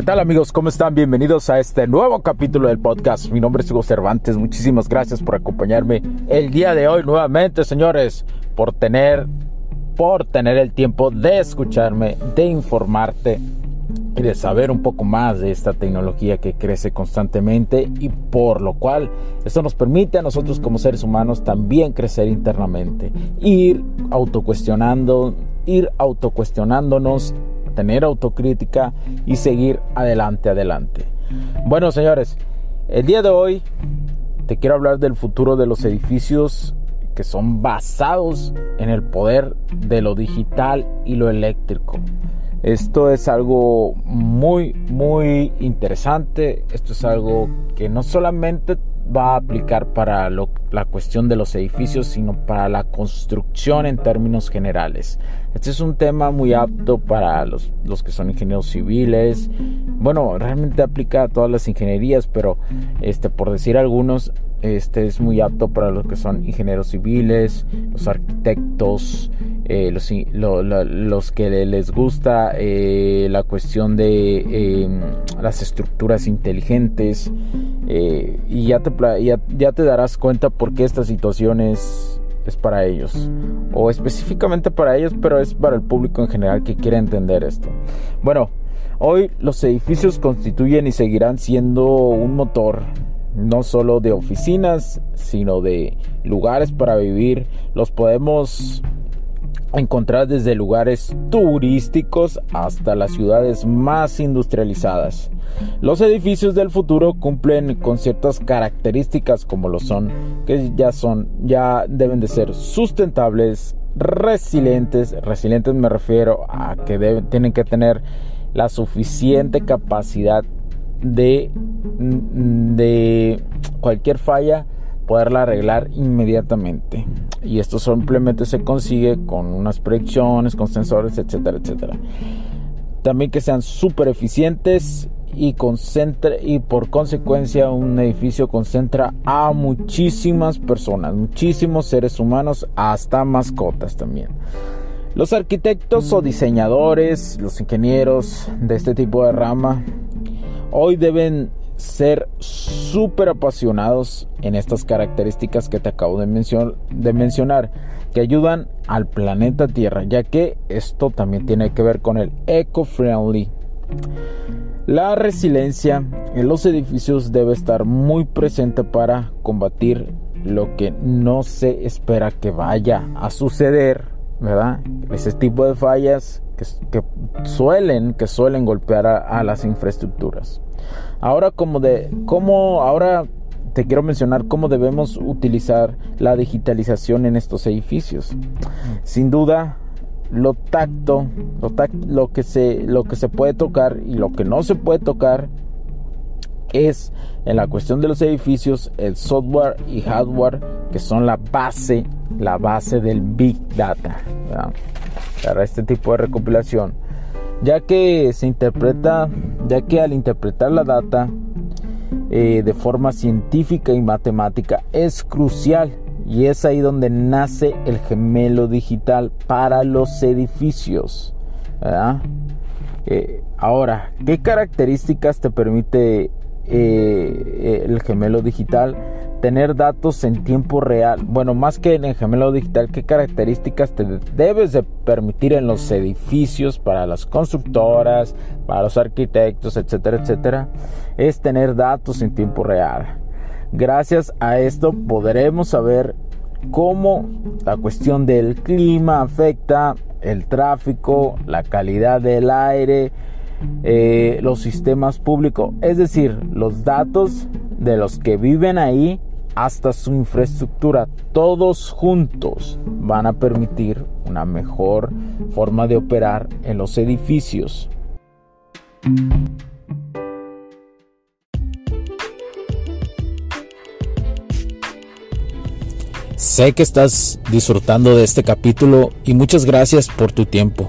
¿Qué tal amigos? ¿Cómo están? Bienvenidos a este nuevo capítulo del podcast. Mi nombre es Hugo Cervantes. Muchísimas gracias por acompañarme el día de hoy nuevamente, señores, por tener por tener el tiempo de escucharme, de informarte y de saber un poco más de esta tecnología que crece constantemente y por lo cual esto nos permite a nosotros como seres humanos también crecer internamente, ir autocuestionando, ir autocuestionándonos tener autocrítica y seguir adelante, adelante. Bueno, señores, el día de hoy te quiero hablar del futuro de los edificios que son basados en el poder de lo digital y lo eléctrico. Esto es algo muy, muy interesante. Esto es algo que no solamente va a aplicar para la cuestión de los edificios, sino para la construcción en términos generales. Este es un tema muy apto para los, los que son ingenieros civiles. Bueno, realmente aplica a todas las ingenierías, pero este, por decir algunos, este es muy apto para los que son ingenieros civiles, los arquitectos, eh, los, que les gusta eh, la cuestión de em, las estructuras inteligentes. Eh, y ya te, darás cuenta por qué esta situación es para ellos. O específicamente para ellos, pero es para el público en general que quiere entender esto. Bueno, hoy los edificios constituyen y seguirán siendo un motor no solo de oficinas, sino de lugares para vivir. Los podemos encontrar desde lugares turísticos hasta las ciudades más industrializadas. Los edificios del futuro cumplen con ciertas características como lo son, que ya son, ya deben de ser sustentables, resilientes. Resilientes me refiero a que deben, tienen que tener la suficiente capacidad de, de cualquier falla poderla arreglar inmediatamente. Y esto simplemente se consigue con unas proyecciones, con sensores, etcétera, etcétera. También que sean súper eficientes y, concentre, y por consecuencia un edificio concentra a muchísimas personas, muchísimos seres humanos, hasta mascotas también. Los arquitectos o diseñadores, los ingenieros de este tipo de rama Hoy deben ser súper apasionados en estas características que te acabo de, de, mencionar, que ayudan al planeta Tierra, ya que esto también tiene que ver con el eco-friendly. La resiliencia en los edificios debe estar muy presente para combatir lo que no se espera que vaya a suceder, ¿verdad? Ese tipo de fallas que, suelen, que suelen golpear a, las infraestructuras. Ahora como de cómo ahora te quiero mencionar cómo debemos utilizar la digitalización en estos edificios. Sin duda, lo tacto, lo, lo, que se, lo que se puede tocar y lo que no se puede tocar es en la cuestión de los edificios el software y hardware que son la base, la base del big data para este tipo de recopilación, ya que se interpreta, ya que al interpretar la data eh, de forma científica y matemática es crucial. Y es ahí donde nace el gemelo digital para los edificios. Eh, ahora, ¿qué características te permite eh, el gemelo digital? tener datos en tiempo real. Bueno, más que en el gemelo digital, ¿qué características te debes de permitir en los edificios para las constructoras, para los arquitectos, etcétera, etcétera? Es tener datos en tiempo real. Gracias a esto podremos saber cómo la cuestión del clima afecta el tráfico, la calidad del aire, eh, los sistemas públicos, es decir, los datos de los que viven ahí hasta su infraestructura, todos juntos van a permitir una mejor forma de operar en los edificios. Sé que estás disfrutando de este capítulo y muchas gracias por tu tiempo.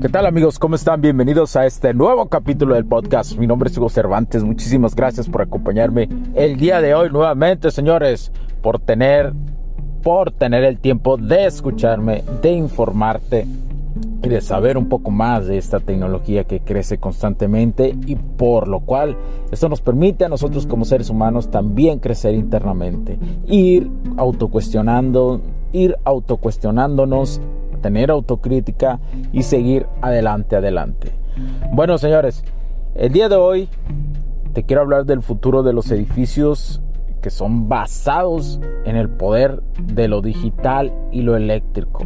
¿Qué tal amigos? ¿Cómo están? Bienvenidos a este nuevo capítulo del podcast. Mi nombre es Hugo Cervantes. Muchísimas gracias por acompañarme el día de hoy nuevamente, señores, por tener por tener el tiempo de escucharme, de informarte y de saber un poco más de esta tecnología que crece constantemente y por lo cual esto nos permite a nosotros como seres humanos también crecer internamente, ir autocuestionando, ir autocuestionándonos tener autocrítica y seguir adelante, adelante. Bueno, señores, el día de hoy te quiero hablar del futuro de los edificios que son basados en el poder de lo digital y lo eléctrico.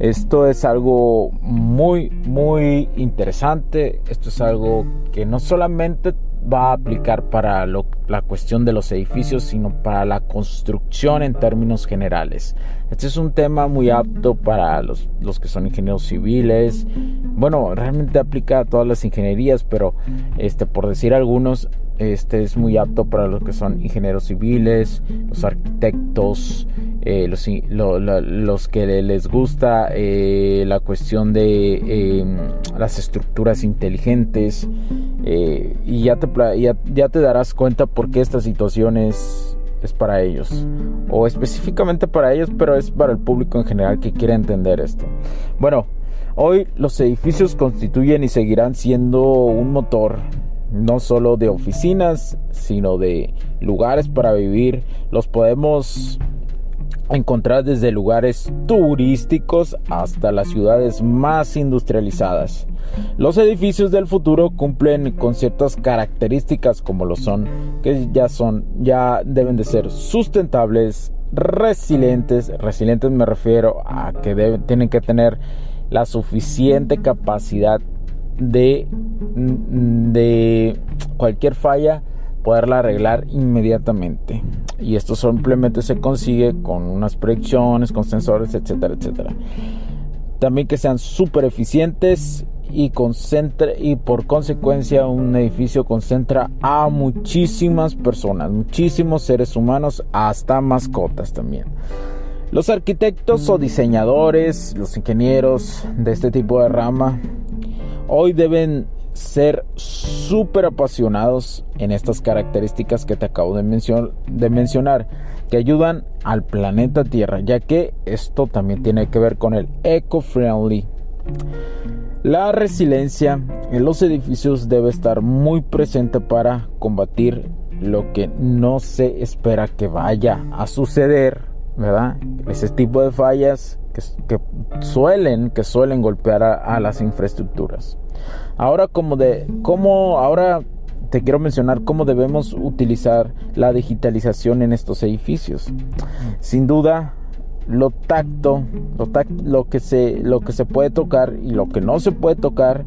Esto es algo muy, muy interesante. Esto es algo que no solamente va a aplicar para la cuestión de los edificios, sino para la construcción en términos generales. Este es un tema muy apto para los, los, que son ingenieros civiles. Bueno, realmente aplica a todas las ingenierías, pero este, por decir algunos, este es muy apto para los que son ingenieros civiles, los arquitectos, eh, los, que les gusta eh, la cuestión de em, las estructuras inteligentes. Eh, y ya te, ya te darás cuenta por qué esta situación es, es para ellos. O específicamente para ellos, pero es para el público en general que quiere entender esto. Bueno, hoy los edificios constituyen y seguirán siendo un motor no solo de oficinas, sino de lugares para vivir. Los podemos encontrar desde lugares turísticos hasta las ciudades más industrializadas. Los edificios del futuro cumplen con ciertas características como lo son, que ya son, ya deben de ser sustentables, resilientes. Resilientes me refiero a que deben, tienen que tener la suficiente capacidad de, de cualquier falla poderla arreglar inmediatamente. Y esto simplemente se consigue con unas proyecciones, con sensores, etcétera, etcétera. También que sean súper eficientes y, concentre, y por consecuencia un edificio concentra a muchísimas personas, muchísimos seres humanos, hasta mascotas también. Los arquitectos o diseñadores, los ingenieros de este tipo de rama, hoy deben ser súper apasionados en estas características que te acabo de, de, mencionar, que ayudan al planeta Tierra, ya que esto también tiene que ver con el eco-friendly. La resiliencia en los edificios debe estar muy presente para combatir lo que no se espera que vaya a suceder, ¿verdad? Ese tipo de fallas que, suelen, que suelen golpear a las infraestructuras. Ahora como de cómo ahora te quiero mencionar cómo debemos utilizar la digitalización en estos edificios. Sin duda, lo tacto, lo, que se, lo que se puede tocar y lo que no se puede tocar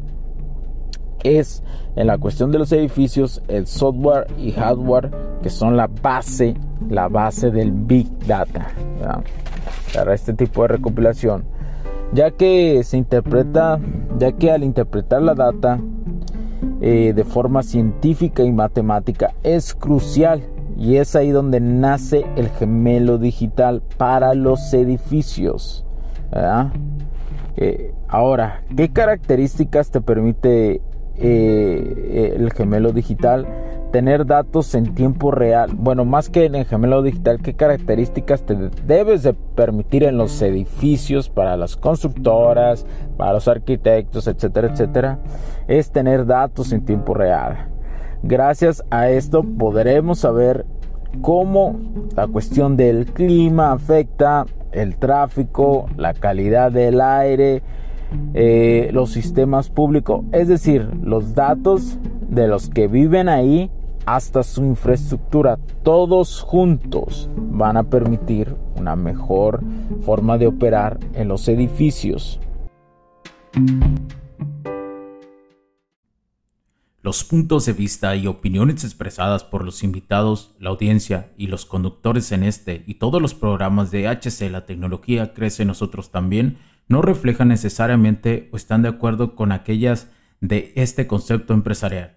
es en la cuestión de los edificios el software y hardware que son la base, la base del big data para este tipo de recopilación ya que se interpreta, ya que al interpretar la data eh, de forma científica y matemática es crucial y es ahí donde nace el gemelo digital para los edificios. Eh, ahora, ¿qué características te permite eh, el gemelo digital? Tener datos en tiempo real. Bueno, más que en el gemelo digital, ¿qué características te debes de permitir en los edificios para las constructoras, para los arquitectos, etcétera, etcétera? Es tener datos en tiempo real. Gracias a esto podremos saber cómo la cuestión del clima afecta el tráfico, la calidad del aire, eh, los sistemas públicos, es decir, los datos de los que viven ahí hasta su infraestructura, todos juntos van a permitir una mejor forma de operar en los edificios. Los puntos de vista y opiniones expresadas por los invitados, la audiencia y los conductores en este y todos los programas de HC La Tecnología Crece Nosotros también no reflejan necesariamente o están de acuerdo con aquellas de este concepto empresarial,